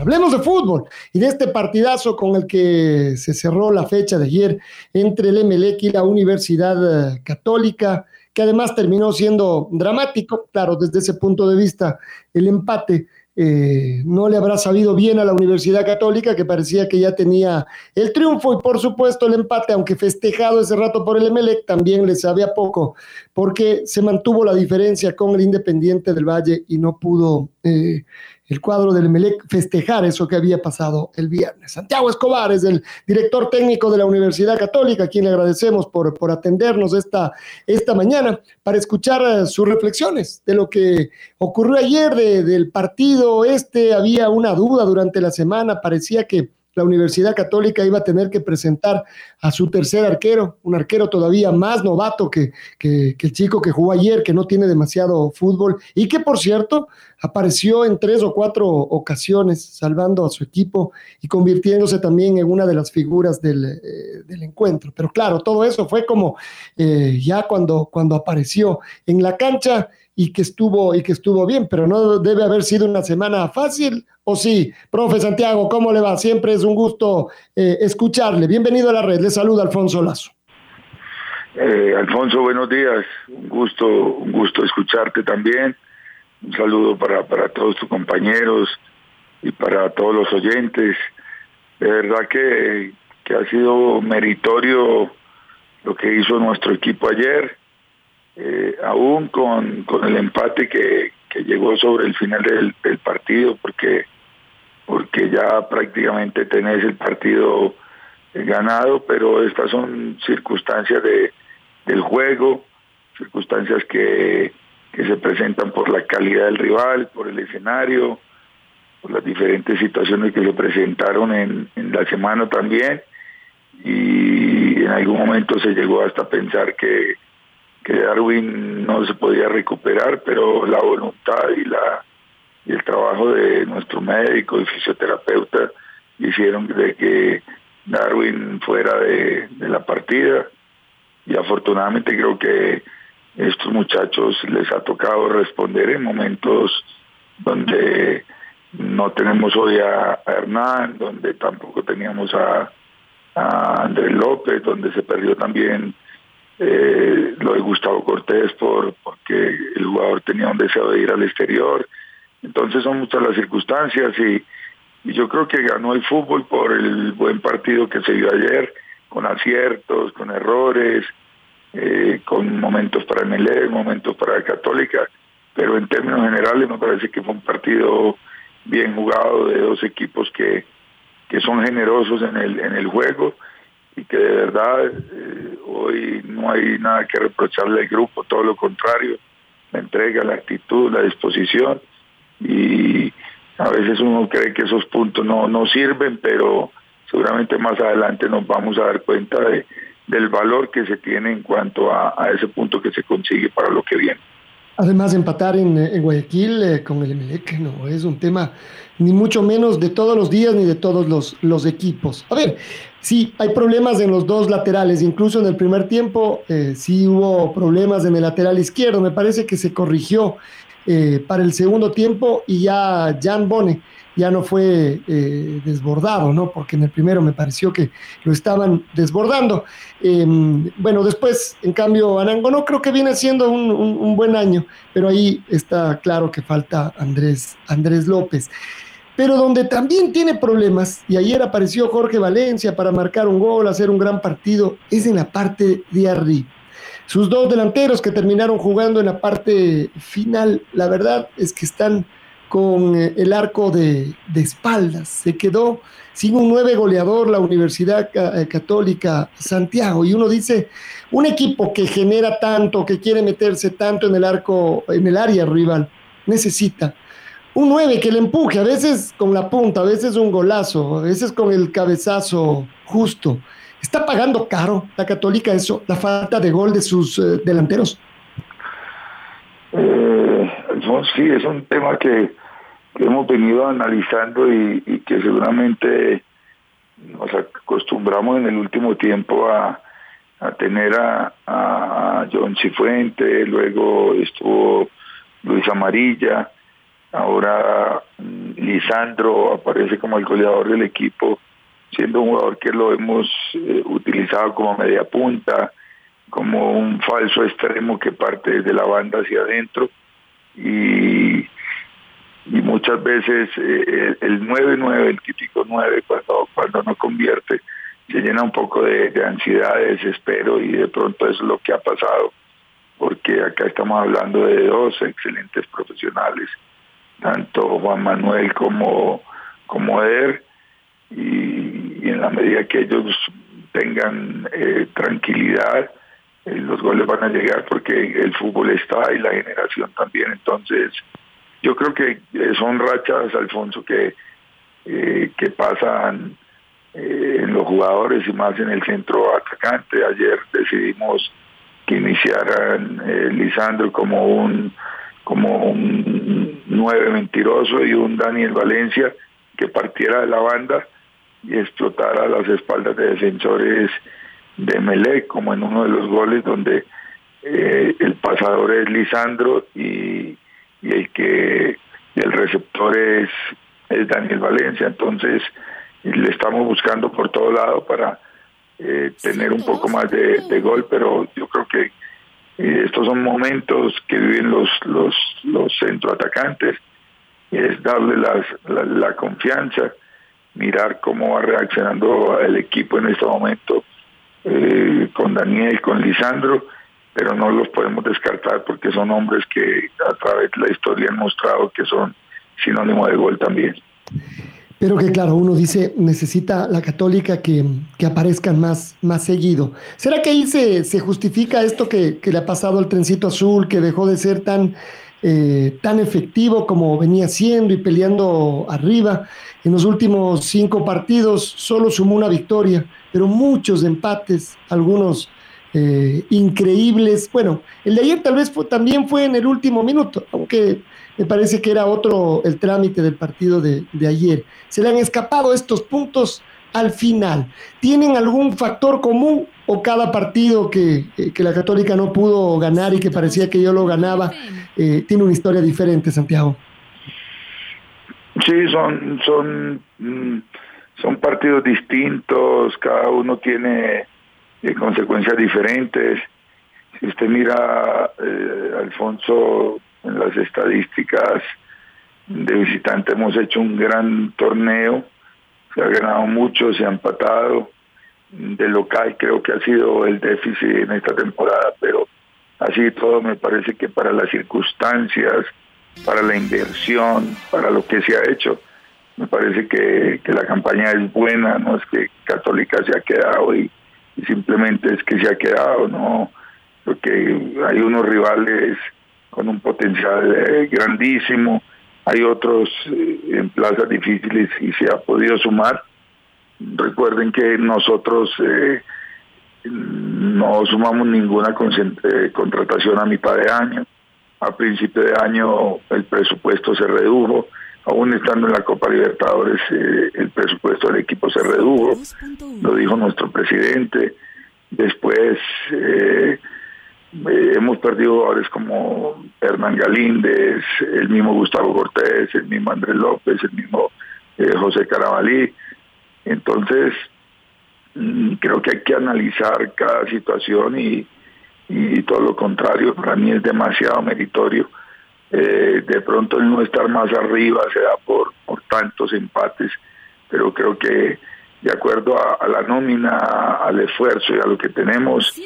Hablemos de fútbol y de este partidazo con el que se cerró la fecha de ayer entre el Emelec y la Universidad eh, Católica, que además terminó siendo dramático. Claro, desde ese punto de vista, el empate eh, no le habrá sabido bien a la Universidad Católica, que parecía que ya tenía el triunfo y por supuesto el empate, aunque festejado ese rato por el Emelec, también le sabía poco, porque se mantuvo la diferencia con el Independiente del Valle y no pudo eh, el cuadro del Melec festejar eso que había pasado el viernes. Santiago Escobar es el director técnico de la Universidad Católica, a quien le agradecemos por, por atendernos esta, esta mañana para escuchar eh, sus reflexiones de lo que ocurrió ayer del partido este. Había una duda durante la semana, parecía que la Universidad Católica iba a tener que presentar a su tercer arquero, un arquero todavía más novato que, que, el chico que jugó ayer, que no tiene demasiado fútbol y que, por cierto, apareció en tres o cuatro ocasiones salvando a su equipo y convirtiéndose también en una de las figuras del, eh, encuentro. Pero claro, todo eso fue como eh, ya cuando, cuando apareció en la cancha y que estuvo y que estuvo bien, pero no debe haber sido una semana fácil, ¿o sí? Profe Santiago, ¿cómo le va? Siempre es un gusto eh, escucharle. Bienvenido a la red. Le saluda Alfonso Lazo. Eh, Alfonso, buenos días. Un gusto, un gusto escucharte también. Un saludo para, para todos tus compañeros y para todos los oyentes. De verdad que, que ha sido meritorio lo que hizo nuestro equipo ayer eh, aún con, el empate que, llegó sobre el final del, partido, porque, porque ya prácticamente tenés el partido ganado, pero estas son circunstancias de, del juego, circunstancias que, se presentan por la calidad del rival, por el escenario, por las diferentes situaciones que se presentaron en, en la semana también, y en algún momento se llegó hasta pensar que que Darwin no se podía recuperar, pero la voluntad y la y el trabajo de nuestro médico y fisioterapeuta hicieron de que Darwin fuera de, la partida y afortunadamente creo que estos muchachos les ha tocado responder en momentos donde no tenemos hoy a, Hernán, donde tampoco teníamos a, Andrés López, donde se perdió también eh, lo de Gustavo Cortés por porque el jugador tenía un deseo de ir al exterior. Entonces son muchas las circunstancias y, yo creo que ganó el fútbol por el buen partido que se dio ayer, con aciertos, con errores, eh, con momentos para el Melé, momentos para la Católica, pero en términos generales me parece que fue un partido bien jugado de dos equipos que, que son generosos en el, en el juego y que de verdad eh, hoy no hay nada que reprocharle al grupo, todo lo contrario, la entrega, la actitud, la disposición y a veces uno cree que esos puntos no, no sirven, pero seguramente más adelante nos vamos a dar cuenta de, del valor que se tiene en cuanto a, ese punto que se consigue para lo que viene. Además, empatar en, Guayaquil eh, con el Emelec no es un tema ni mucho menos de todos los días ni de todos los, los equipos. A ver, Sí, hay problemas en los dos laterales, incluso en el primer tiempo eh, sí hubo problemas en el lateral izquierdo, me parece que se corrigió eh, para el segundo tiempo y ya Jan Bone ya no fue eh, desbordado, ¿no? Porque en el primero me pareció que lo estaban desbordando. Em, bueno, después, en cambio, Anango no creo que viene siendo un, un, buen año, pero ahí está claro que falta Andrés, Andrés López pero donde también tiene problemas, y ayer apareció Jorge Valencia para marcar un gol, hacer un gran partido, es en la parte de arriba. Sus dos delanteros que terminaron jugando en la parte final, la verdad es que están con eh, el arco de, espaldas. Se quedó sin un nueve goleador la Universidad eh, Católica Santiago. Y uno dice, un equipo que genera tanto, que quiere meterse tanto en el arco, en el área rival, necesita un nueve que le empuje, a veces con la punta, a veces un golazo, a veces con el cabezazo justo. ¿Está pagando caro la Católica eso, la falta de gol de sus eh, delanteros? Eh, sí, es un tema que, hemos venido analizando y, que seguramente nos acostumbramos en el último tiempo a, tener a, a John Cifuente, luego estuvo Luis Amarilla, ahora mm, Lisandro aparece como el goleador del equipo, siendo un jugador que lo hemos eh, utilizado como media punta, como un falso extremo que parte desde la banda hacia adentro y, muchas veces eh, el 9-9, el típico 9, cuando, cuando no convierte, se llena un poco de, ansiedad, de desespero y de pronto es lo que ha pasado, porque acá estamos hablando de dos excelentes profesionales, tanto Juan Manuel como, como Eder, y, en la medida que ellos tengan eh, tranquilidad, eh, los goles van a llegar porque el fútbol está y la generación también. Entonces, yo creo que eh, son rachas, Alfonso, que, que pasan en los jugadores y más en el centro atacante. Ayer decidimos que iniciaran Lisandro como un como un nueve mentiroso y un Daniel Valencia que partiera de la banda y explotara las espaldas de defensores de Melec, como en uno de los goles donde eh, el pasador es Lisandro y, el que el receptor es, es Daniel Valencia. Entonces le estamos buscando por todo lado para eh, tener un poco más de, gol, pero yo creo que eh, estos son momentos que viven los los los centroatacantes es darle las, la, la confianza, mirar cómo va reaccionando el equipo en este momento eh, con Daniel, con Lisandro, pero no los podemos descartar porque son hombres que a través de la historia han mostrado que son sinónimo de gol también. Pero que claro, uno dice, necesita la católica que, que aparezcan más, más seguido. ¿Será que ahí se, se justifica esto que, que, le ha pasado al trencito azul, que dejó de ser tan, eh, tan efectivo como venía siendo y peleando arriba? En los últimos cinco partidos solo sumó una victoria pero muchos empates, algunos eh, increíbles. Bueno, el de ayer tal vez también fue en el último minuto, aunque me parece que era otro el trámite del partido de, ayer. Se le han escapado estos puntos al final. ¿Tienen algún factor común o cada partido que, eh, la Católica no pudo ganar y que parecía que yo lo ganaba eh, tiene una historia diferente, Santiago? Sí, son, son mm, son partidos distintos, cada uno tiene eh, consecuencias diferentes. Si usted mira, eh, Alfonso, en las estadísticas de visitante hemos hecho un gran torneo, se ha ganado mucho, se ha empatado. De local creo que ha sido el déficit en esta temporada, pero así todo me parece que para las circunstancias, para la inversión, para lo que se ha hecho, me parece que, la campaña es buena, no es que Católica se ha quedado y, simplemente es que se ha quedado, no, porque hay unos rivales con un potencial eh, grandísimo, hay otros eh, en plazas difíciles y se ha podido sumar. Recuerden que nosotros eh, no sumamos ninguna contratación a mitad de año. A principio de año el presupuesto se redujo aún estando en la Copa Libertadores, eh, el presupuesto del equipo se redujo, lo dijo nuestro presidente. Después eh, eh, hemos perdido jugadores como Hernán Galíndez, el mismo Gustavo Cortés, el mismo Andrés López, el mismo José Carabalí. Entonces, mm, creo que hay que analizar cada situación y, y todo lo contrario, para mí es demasiado meritorio. Eh, de pronto el no estar más arriba se da por, por tantos empates, pero creo que de acuerdo a, la nómina, al esfuerzo y a lo que tenemos,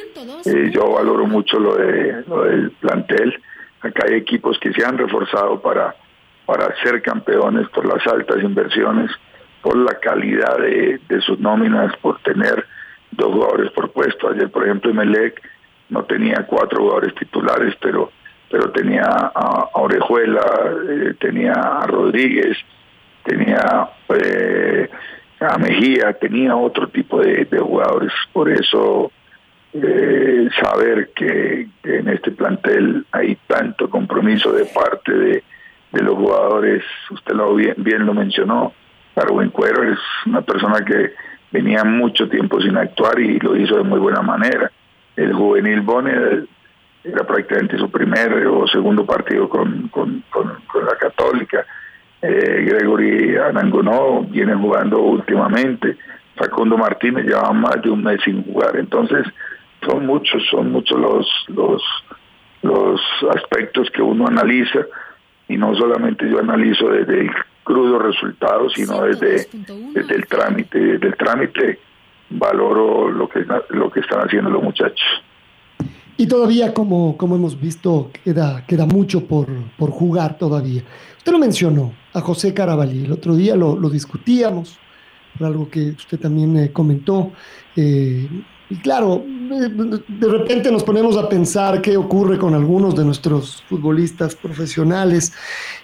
eh, yo valoro mucho lo, de, lo del plantel. Acá hay equipos que se han reforzado para, para ser campeones por las altas inversiones, por la calidad de, sus nóminas, por tener dos jugadores por puesto. Ayer, por ejemplo, Melec no tenía cuatro jugadores titulares, pero pero tenía a, Orejuela, eh, tenía a Rodríguez, tenía eh, a Mejía, tenía otro tipo de, jugadores. Por eso eh, saber que, en este plantel hay tanto compromiso de parte de, los jugadores, usted lo bien lo mencionó, Darwin Cuero es una persona que venía mucho tiempo sin actuar y lo hizo de muy buena manera. El juvenil Bonner era prácticamente su primer o segundo partido con, con, la Católica. Eh, Gregory Anangonó viene jugando últimamente. Facundo Martínez lleva más de un mes sin jugar. Entonces, son muchos, son muchos los, los, los aspectos que uno analiza y no solamente yo analizo desde el crudo resultado, sino desde, desde el trámite. Desde el trámite valoro lo que, lo que están haciendo los muchachos. Y todavía, como, como hemos visto, queda, queda mucho por, por jugar todavía. Usted lo mencionó a José Carabalí, el otro día lo, lo discutíamos, por algo que usted también eh, comentó. Eh, y claro, de repente nos ponemos a pensar qué ocurre con algunos de nuestros futbolistas profesionales.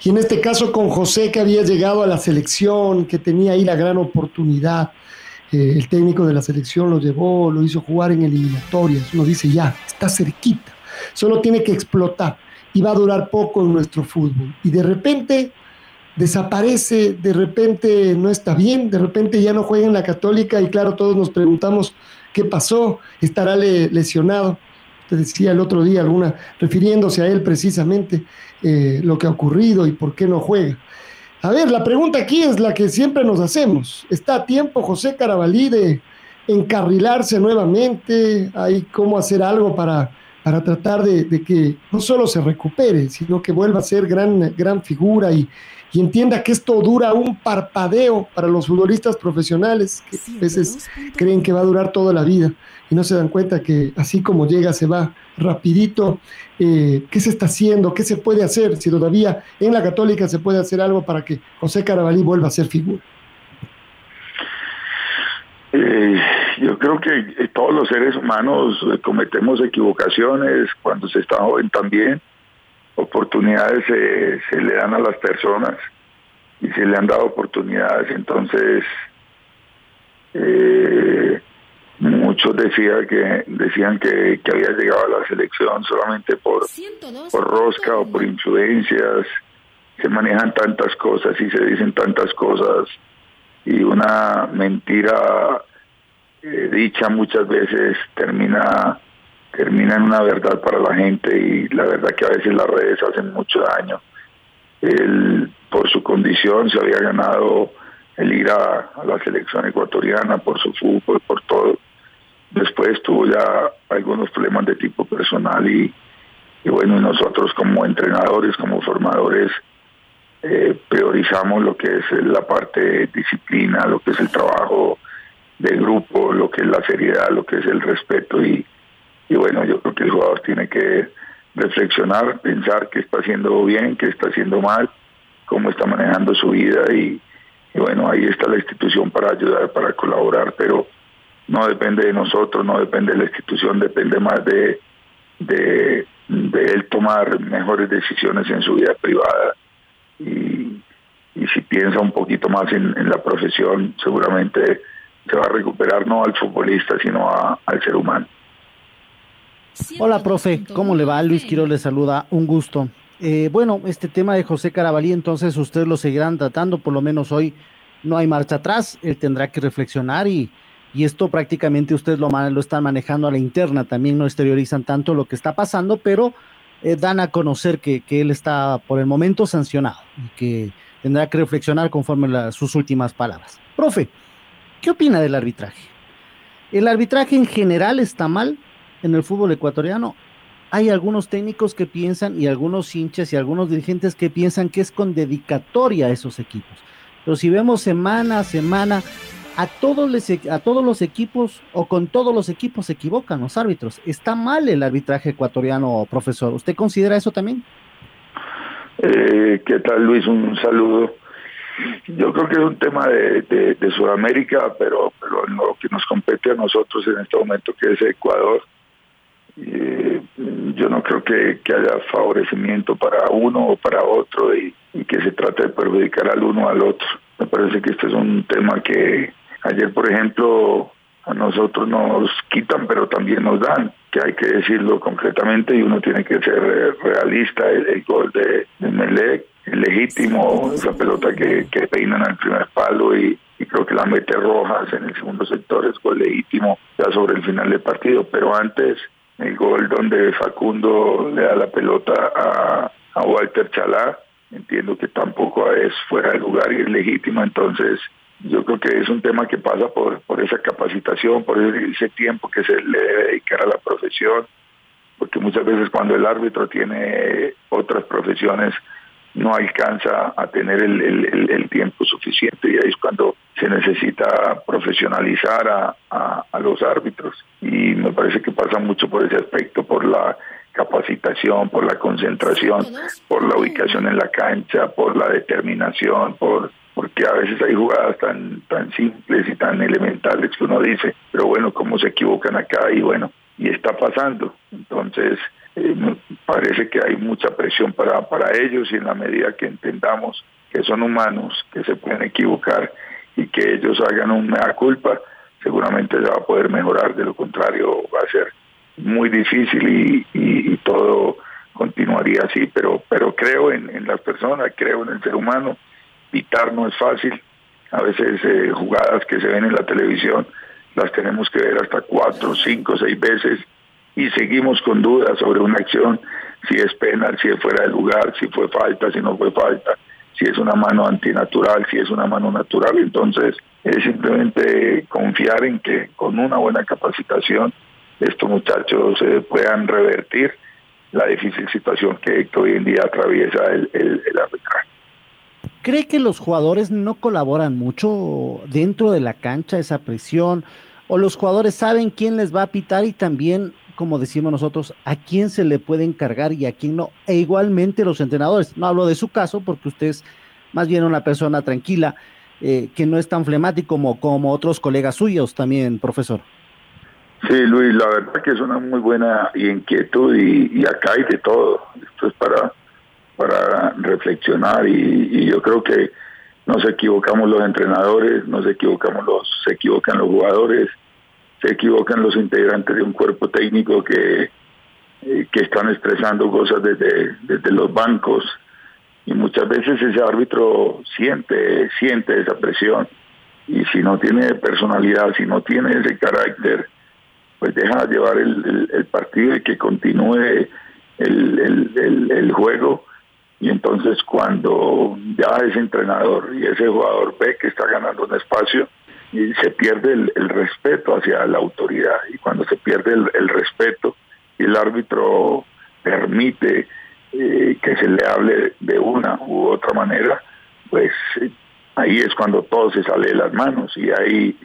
Y en este caso con José, que había llegado a la selección, que tenía ahí la gran oportunidad el técnico de la selección lo llevó, lo hizo jugar en eliminatorias. Uno dice, ya, está cerquita, solo tiene que explotar y va a durar poco en nuestro fútbol. Y de repente desaparece, de repente no está bien, de repente ya no juega en la católica y claro, todos nos preguntamos qué pasó, estará lesionado. Te decía el otro día alguna, refiriéndose a él precisamente, eh, lo que ha ocurrido y por qué no juega. A ver, la pregunta aquí es la que siempre nos hacemos. ¿Está a tiempo José Carabalí de encarrilarse nuevamente? ¿Hay cómo hacer algo para, para tratar de, que no solo se recupere, sino que vuelva a ser gran, gran figura y, y entienda que esto dura un parpadeo para los futbolistas profesionales, que a veces creen que va a durar toda la vida y no se dan cuenta que así como llega se va rapidito. Eh, ¿Qué se está haciendo? ¿Qué se puede hacer? Si todavía en la católica se puede hacer algo para que José Carabalí vuelva a ser figura. Eh, yo creo que eh, todos los seres humanos cometemos equivocaciones cuando se está joven también. Oportunidades se, le dan a las personas y se le han dado oportunidades, entonces eh, muchos decía que, decían que, había llegado a la selección solamente por, por rosca o por influencias, se manejan tantas cosas y se dicen tantas cosas y una mentira eh, dicha muchas veces termina termina en una verdad para la gente y la verdad que a veces las redes hacen mucho daño. Él, por su condición, se había ganado el ir a, la selección ecuatoriana, por su fútbol, por todo. Después tuvo ya algunos problemas de tipo personal y, bueno, nosotros como entrenadores, como formadores, eh, priorizamos lo que es la parte de disciplina, lo que es el trabajo de grupo, lo que es la seriedad, lo que es el respeto y, y bueno, yo creo que el jugador tiene que reflexionar, pensar qué está haciendo bien, qué está haciendo mal, cómo está manejando su vida y, bueno, ahí está la institución para ayudar, para colaborar, pero no depende de nosotros, no depende de la institución, depende más de, de, él tomar mejores decisiones en su vida privada. Y, y si piensa un poquito más en, la profesión, seguramente se va a recuperar no al futbolista, sino al ser humano. Hola, profe, ¿cómo le va? Luis Quiero le saluda, un gusto. Eh, bueno, este tema de José Carabalí, entonces ustedes lo seguirán tratando, por lo menos hoy no hay marcha atrás, él tendrá que reflexionar y, y esto prácticamente ustedes lo, lo están manejando a la interna, también no exteriorizan tanto lo que está pasando, pero eh, dan a conocer que, que, él está por el momento sancionado y que tendrá que reflexionar conforme sus últimas palabras. Profe, ¿qué opina del arbitraje? ¿El arbitraje en general está mal? en el fútbol ecuatoriano, hay algunos técnicos que piensan y algunos hinchas y algunos dirigentes que piensan que es con dedicatoria a esos equipos. Pero si vemos semana a semana, a todos, les, a todos los equipos o con todos los equipos se equivocan los árbitros. Está mal el arbitraje ecuatoriano, profesor. ¿Usted considera eso también? Eh, ¿Qué tal Luis? Un saludo. Yo creo que es un tema de, Sudamérica, pero, lo que nos compete a nosotros en este momento, que es Ecuador, yo no creo que, haya favorecimiento para uno o para otro y, que se trate de perjudicar al uno o al otro. Me parece que este es un tema que ayer, por ejemplo, a nosotros nos quitan, pero también nos dan, que hay que decirlo concretamente y uno tiene que ser realista. El, gol de, de legítimo, esa pelota que, que peinan al primer palo y, creo que la mete Rojas en el segundo sector es gol legítimo ya sobre el final del partido, pero antes el gol donde Facundo le da la pelota a, a Walter Chalá, entiendo que tampoco es fuera de lugar y es legítimo, entonces yo creo que es un tema que pasa por, por esa capacitación, por ese tiempo que se le debe dedicar a la profesión, porque muchas veces cuando el árbitro tiene otras profesiones, no alcanza a tener el, tiempo suficiente y ahí es cuando se necesita profesionalizar a, los árbitros y me parece que pasa mucho por ese aspecto, por la capacitación, por la concentración, por la ubicación en la cancha, por la determinación, por porque a veces hay jugadas tan tan simples y tan elementales que uno dice, pero bueno, cómo se equivocan acá y bueno, y está pasando. Entonces, eh, parece que hay mucha presión para, para ellos y en la medida que entendamos que son humanos, que se pueden equivocar y que ellos hagan una culpa, seguramente se va a poder mejorar, de lo contrario va a ser muy difícil y, todo continuaría así, pero, pero creo en, las personas, creo en el ser humano, pitar no es fácil, a veces eh, jugadas que se ven en la televisión las tenemos que ver hasta cuatro, cinco, seis veces y seguimos con dudas sobre una acción, si es penal, si es fuera de lugar, si fue falta, si no fue falta, si es una mano antinatural, si es una mano natural. Entonces, es simplemente confiar en que con una buena capacitación estos muchachos eh, puedan revertir la difícil situación que, hoy en día atraviesa el, el, el arbitraje. ¿Cree que los jugadores no colaboran mucho dentro de la cancha, esa presión? ¿O los jugadores saben quién les va a pitar y también como decimos nosotros, a quién se le puede encargar y a quién no. E igualmente los entrenadores. No hablo de su caso porque usted es más bien una persona tranquila, eh, que no es tan flemático como, como otros colegas suyos también, profesor. Sí, Luis, la verdad que es una muy buena inquietud y, acá hay de todo. Esto es para, para reflexionar y, y yo creo que nos equivocamos los entrenadores, nos equivocamos los, se equivocan los jugadores, se equivocan los integrantes de un cuerpo técnico que, eh, que están estresando cosas desde, desde los bancos. Y muchas veces ese árbitro siente, siente esa presión. Y si no tiene personalidad, si no tiene ese carácter, pues deja llevar el, el, partido y que continúe el, el, juego. Y entonces cuando ya ese entrenador y ese jugador ve que está ganando un espacio, y se pierde el, respeto hacia la autoridad. Y cuando se pierde el, respeto y el árbitro permite eh, que se le hable de una u otra manera, pues eh, ahí es cuando todo se sale de las manos. Y hay,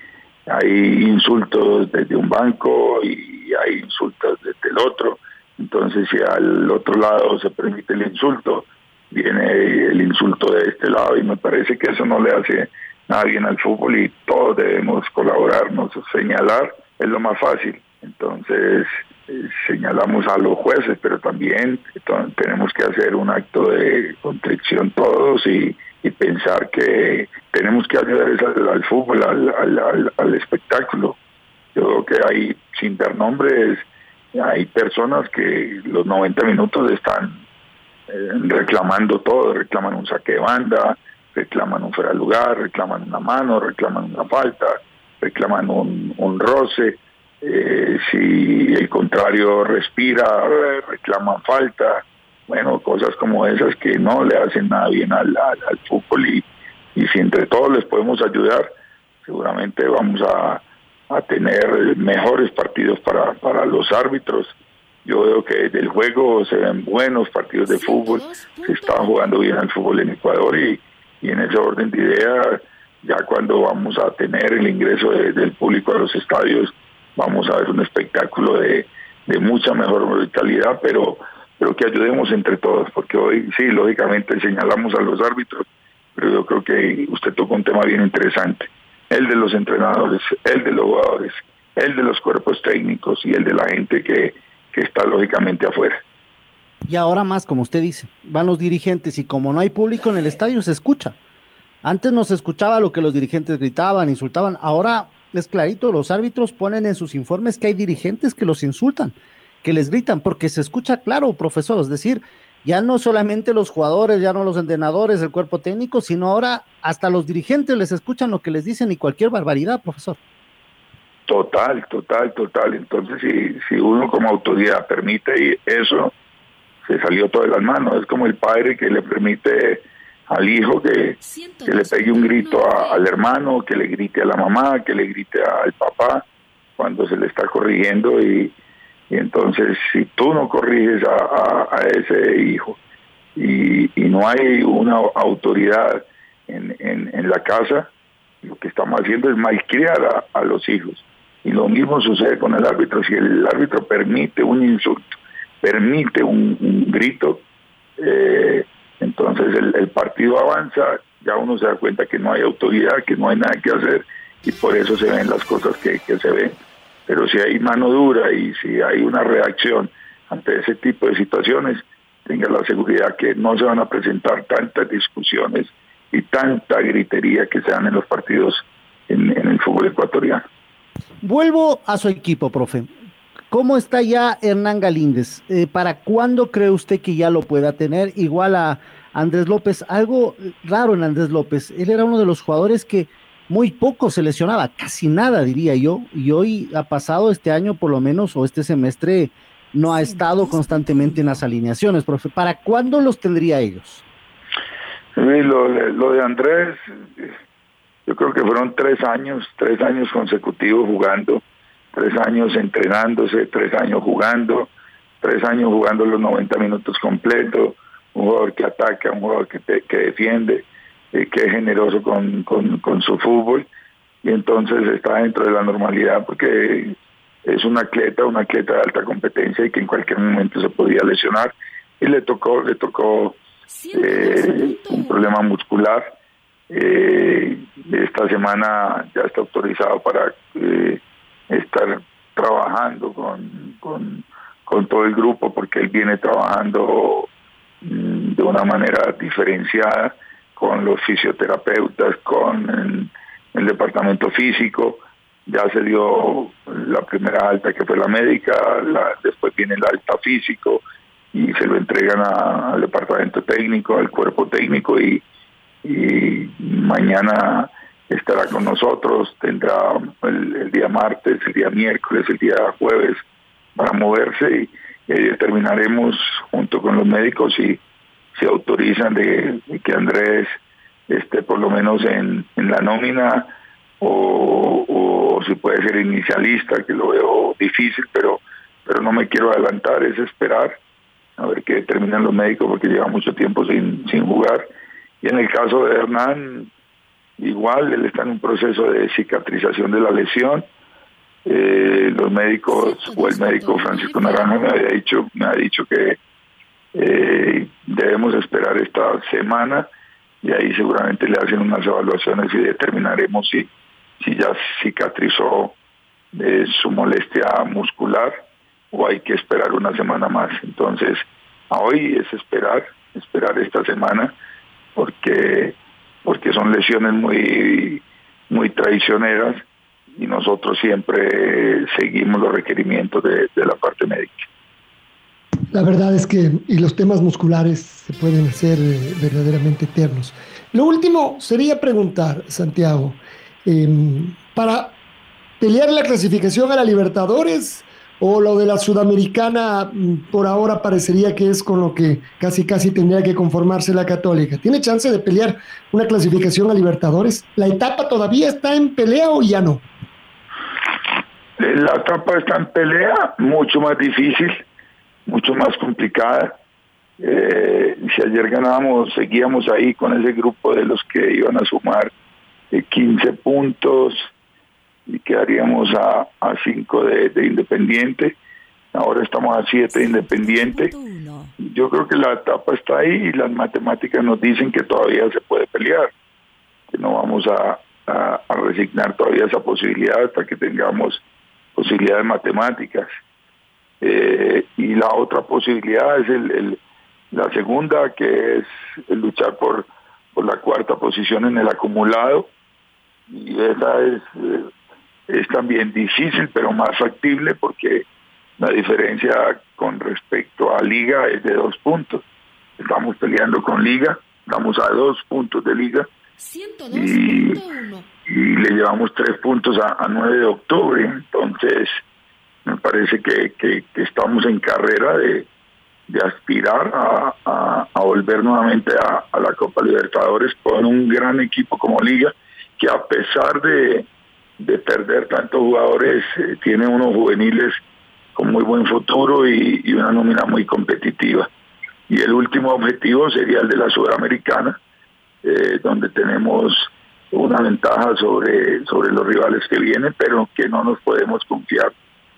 hay insultos desde un banco y hay insultos desde el otro. Entonces si al otro lado se permite el insulto, viene el insulto de este lado. Y me parece que eso no le hace nadie el fútbol y todos debemos colaborarnos, señalar es lo más fácil. Entonces eh, señalamos a los jueces, pero también tenemos que hacer un acto de contrición todos y, pensar que tenemos que ayudar al, fútbol, al, espectáculo. Yo creo que hay, sin dar nombres, hay personas que los 90 minutos están eh, reclamando todo, reclaman un saque de banda, reclaman un fuera de lugar, reclaman una mano, reclaman una falta, reclaman un, roce, eh, si el contrario respira, reclaman falta, bueno, cosas como esas que no le hacen nada bien al, al, fútbol y, y, si entre todos les podemos ayudar, seguramente vamos a, a tener mejores partidos para, para los árbitros. Yo veo que desde el juego se ven buenos partidos de fútbol, se está jugando bien el fútbol en Ecuador y, y en ese orden de ideas, ya cuando vamos a tener el ingreso del público a los estadios, vamos a ver un espectáculo de, mucha mejor calidad, pero pero que ayudemos entre todos, porque hoy sí, lógicamente señalamos a los árbitros, pero yo creo que usted tocó un tema bien interesante, el de los entrenadores, el de los jugadores, el de los cuerpos técnicos y el de la gente que, que está lógicamente afuera. Y ahora más, como usted dice, van los dirigentes y como no hay público en el estadio se escucha. Antes no se escuchaba lo que los dirigentes gritaban, insultaban. Ahora es clarito, los árbitros ponen en sus informes que hay dirigentes que los insultan, que les gritan, porque se escucha claro, profesor. Es decir, ya no solamente los jugadores, ya no los entrenadores, el cuerpo técnico, sino ahora hasta los dirigentes les escuchan lo que les dicen y cualquier barbaridad, profesor. Total, total, total. Entonces, si, si uno como autoridad permite eso, se salió todo de las manos. Es como el padre que le permite al hijo que, que le pegue un grito al hermano, que le grite a la mamá, que le grite al papá cuando se le está corrigiendo y, entonces si tú no corriges a, a, ese hijo y, y, no hay una autoridad en, en, en, la casa, lo que estamos haciendo es malcriar a, a los hijos. Y lo mismo sucede con el árbitro. Si el árbitro permite un insulto, permite un, grito, eh, entonces el, partido avanza, ya uno se da cuenta que no hay autoridad, que no hay nada que hacer y por eso se ven las cosas que, se ven. Pero si hay mano dura y si hay una reacción ante ese tipo de situaciones, tenga la seguridad que no se van a presentar tantas discusiones y tanta gritería que se dan en los partidos en, el fútbol ecuatoriano. Vuelvo a su equipo, profe. ¿Cómo está ya Hernán Galíndez? Eh, ¿Para cuándo cree usted que ya lo pueda tener? Igual a Andrés López, algo raro en Andrés López. Él era uno de los jugadores que muy poco se lesionaba, casi nada diría yo, y hoy ha pasado este año por lo menos, o este semestre, no ha estado constantemente en las alineaciones, profe. ¿Para cuándo los tendría ellos? lo, lo de Andrés, yo creo que fueron tres años, tres años consecutivos jugando tres años entrenándose, tres años jugando, tres años jugando los 90 minutos completos, un jugador que ataca, un jugador que, que defiende, eh, que es generoso con, con, su fútbol y entonces está dentro de la normalidad porque es un atleta, un atleta de alta competencia y que en cualquier momento se podía lesionar y le tocó, le tocó eh, un problema muscular. Eh, esta semana ya está autorizado para eh, estar trabajando con, con, todo el grupo porque él viene trabajando mm, de una manera diferenciada con los fisioterapeutas, con el, departamento físico. Ya se dio la primera alta que fue la médica, después viene el alta físico y se lo entregan al departamento técnico, al cuerpo técnico y, y mañana estará con nosotros, tendrá el, día martes, el día miércoles, el día jueves para moverse y, determinaremos junto con los médicos si se autorizan de, que Andrés esté por lo menos en, la nómina o, o, si puede ser inicialista, que lo veo difícil, pero, pero no me quiero adelantar, es esperar a ver qué determinan los médicos porque lleva mucho tiempo sin, sin jugar. Y en el caso de Hernán, igual, él está en un proceso de cicatrización de la lesión. Eh, los médicos o el médico Francisco Naranja me había dicho, me ha dicho que eh, debemos esperar esta semana y ahí seguramente le hacen unas evaluaciones y determinaremos si, si ya cicatrizó de su molestia muscular o hay que esperar una semana más. Entonces, a hoy es esperar, esperar esta semana, porque porque son lesiones muy, muy traicioneras y nosotros siempre seguimos los requerimientos de, la parte médica. La verdad es que y los temas musculares se pueden hacer eh, verdaderamente eternos. Lo último sería preguntar, Santiago, em, para pelear la clasificación a la Libertadores, o lo de la sudamericana mm, por ahora parecería que es con lo que casi casi tendría que conformarse la católica. ¿Tiene chance de pelear una clasificación a Libertadores? ¿La etapa todavía está en pelea o ya no? La etapa está en pelea, mucho más difícil, mucho más complicada. Eh, si ayer ganábamos, seguíamos ahí con ese grupo de los que iban a sumar 15 eh, puntos, y quedaríamos a, a cinco de, Independiente. Ahora estamos a siete de Independiente. yo creo que la etapa está ahí y las matemáticas nos dicen que todavía se puede pelear, que no vamos a, resignar todavía esa posibilidad hasta que tengamos posibilidades matemáticas. Eh, y la otra posibilidad es el, la segunda, que es luchar por, por la cuarta posición en el acumulado. Y esa es, eh, es también difícil, pero más factible porque la diferencia con respecto a Liga es de dos puntos. Estamos peleando con Liga, estamos a dos puntos de Liga. y, le llevamos tres puntos a, 9 de octubre. Entonces, me parece que, que, estamos en carrera de, de aspirar a, a, volver nuevamente a, a, la Copa Libertadores con un gran equipo como Liga, que a pesar de, de perder tantos jugadores, eh, tiene unos juveniles con muy buen futuro y, una nómina muy competitiva. Y el último objetivo sería el de la Sudamericana, eh, donde tenemos una ventaja sobre, sobre los rivales que vienen, pero que no nos podemos confiar,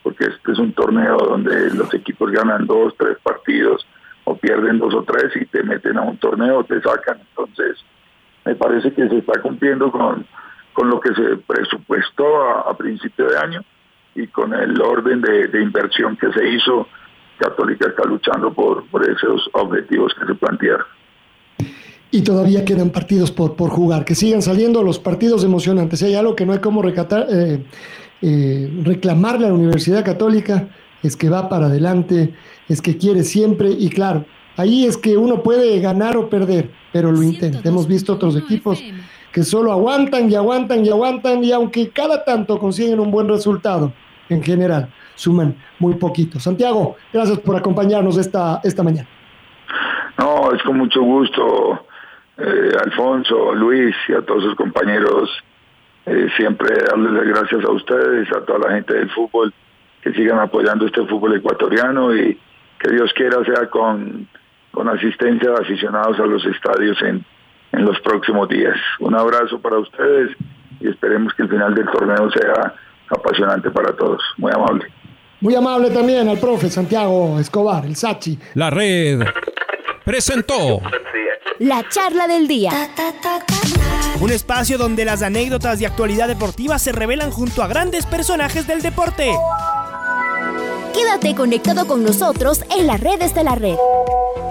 porque este es un torneo donde los equipos ganan dos, tres partidos o pierden dos o tres y te meten a un torneo, te sacan. Entonces, me parece que se está cumpliendo con, con lo que se presupuestó a, a principio de año y con el orden de, inversión que se hizo, Católica está luchando por, por esos objetivos que se plantearon. Y todavía quedan partidos por, por jugar, que sigan saliendo los partidos emocionantes. Si hay algo que no hay como recatar, eh, eh, reclamarle a la Universidad Católica, es que va para adelante, es que quiere siempre, y claro, ahí es que uno puede ganar o perder, pero lo intenta. Hemos visto otros equipos que solo aguantan y aguantan y aguantan, y aunque cada tanto consiguen un buen resultado, en general suman muy poquito. Santiago, gracias por acompañarnos esta, esta mañana. No, es con mucho gusto, eh, Alfonso, Luis y a todos sus compañeros. Eh, siempre darles las gracias a ustedes, a toda la gente del fútbol, que sigan apoyando este fútbol ecuatoriano y que Dios quiera sea con, con asistencia de aficionados a los estadios en, en los próximos días. Un abrazo para ustedes y esperemos que el final del torneo sea apasionante para todos. Muy amable. Muy amable también al profe Santiago Escobar, el Sachi. La red presentó la charla del día. Un espacio donde las anécdotas de actualidad deportiva se revelan junto a grandes personajes del deporte. Quédate conectado con nosotros en las redes de la red.